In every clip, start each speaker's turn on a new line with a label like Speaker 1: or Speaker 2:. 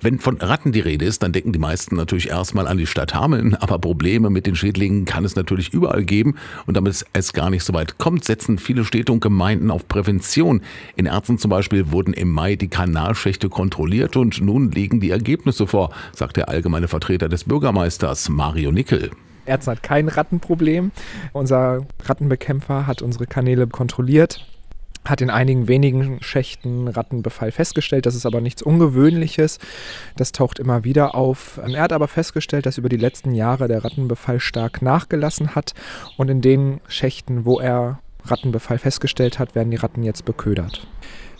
Speaker 1: Wenn von Ratten die Rede ist, dann denken die meisten natürlich erstmal an die Stadt Hameln, aber Probleme mit den Schädlingen kann es natürlich überall geben und damit es gar nicht so weit kommt, setzen viele Städte und Gemeinden auf Prävention. In Erzen zum Beispiel wurden im Mai die Kanalschächte kontrolliert und nun liegen die Ergebnisse vor, sagt der allgemeine Vertreter des Bürgermeisters Mario Nickel.
Speaker 2: Erzen hat kein Rattenproblem. Unser Rattenbekämpfer hat unsere Kanäle kontrolliert hat in einigen wenigen Schächten Rattenbefall festgestellt. Das ist aber nichts Ungewöhnliches. Das taucht immer wieder auf. Er hat aber festgestellt, dass über die letzten Jahre der Rattenbefall stark nachgelassen hat. Und in den Schächten, wo er Rattenbefall festgestellt hat, werden die Ratten jetzt beködert.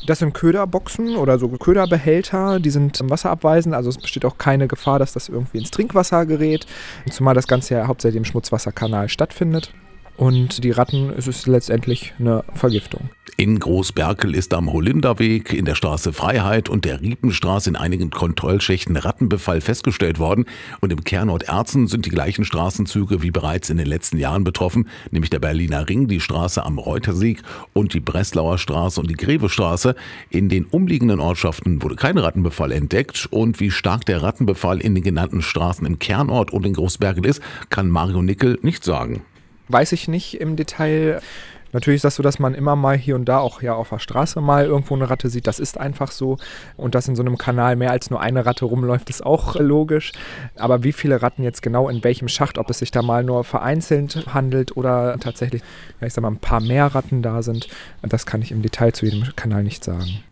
Speaker 2: Das sind Köderboxen oder so Köderbehälter, die sind wasserabweisend, also es besteht auch keine Gefahr, dass das irgendwie ins Trinkwasser gerät, zumal das Ganze ja hauptsächlich im Schmutzwasserkanal stattfindet. Und die Ratten, es ist letztendlich eine Vergiftung.
Speaker 1: In Großberkel ist am Holinderweg, in der Straße Freiheit und der Riepenstraße in einigen Kontrollschächten Rattenbefall festgestellt worden. Und im Kernort Erzen sind die gleichen Straßenzüge wie bereits in den letzten Jahren betroffen, nämlich der Berliner Ring, die Straße am Reutersieg und die Breslauer Straße und die Grevestraße. In den umliegenden Ortschaften wurde kein Rattenbefall entdeckt. Und wie stark der Rattenbefall in den genannten Straßen im Kernort und in Großberkel ist, kann Mario Nickel nicht sagen.
Speaker 2: Weiß ich nicht im Detail. Natürlich das so, dass man immer mal hier und da auch ja auf der Straße mal irgendwo eine Ratte sieht. Das ist einfach so. Und dass in so einem Kanal mehr als nur eine Ratte rumläuft, ist auch logisch. Aber wie viele Ratten jetzt genau in welchem Schacht, ob es sich da mal nur vereinzelt handelt oder tatsächlich, ja, ich sag mal, ein paar mehr Ratten da sind, das kann ich im Detail zu jedem Kanal nicht sagen.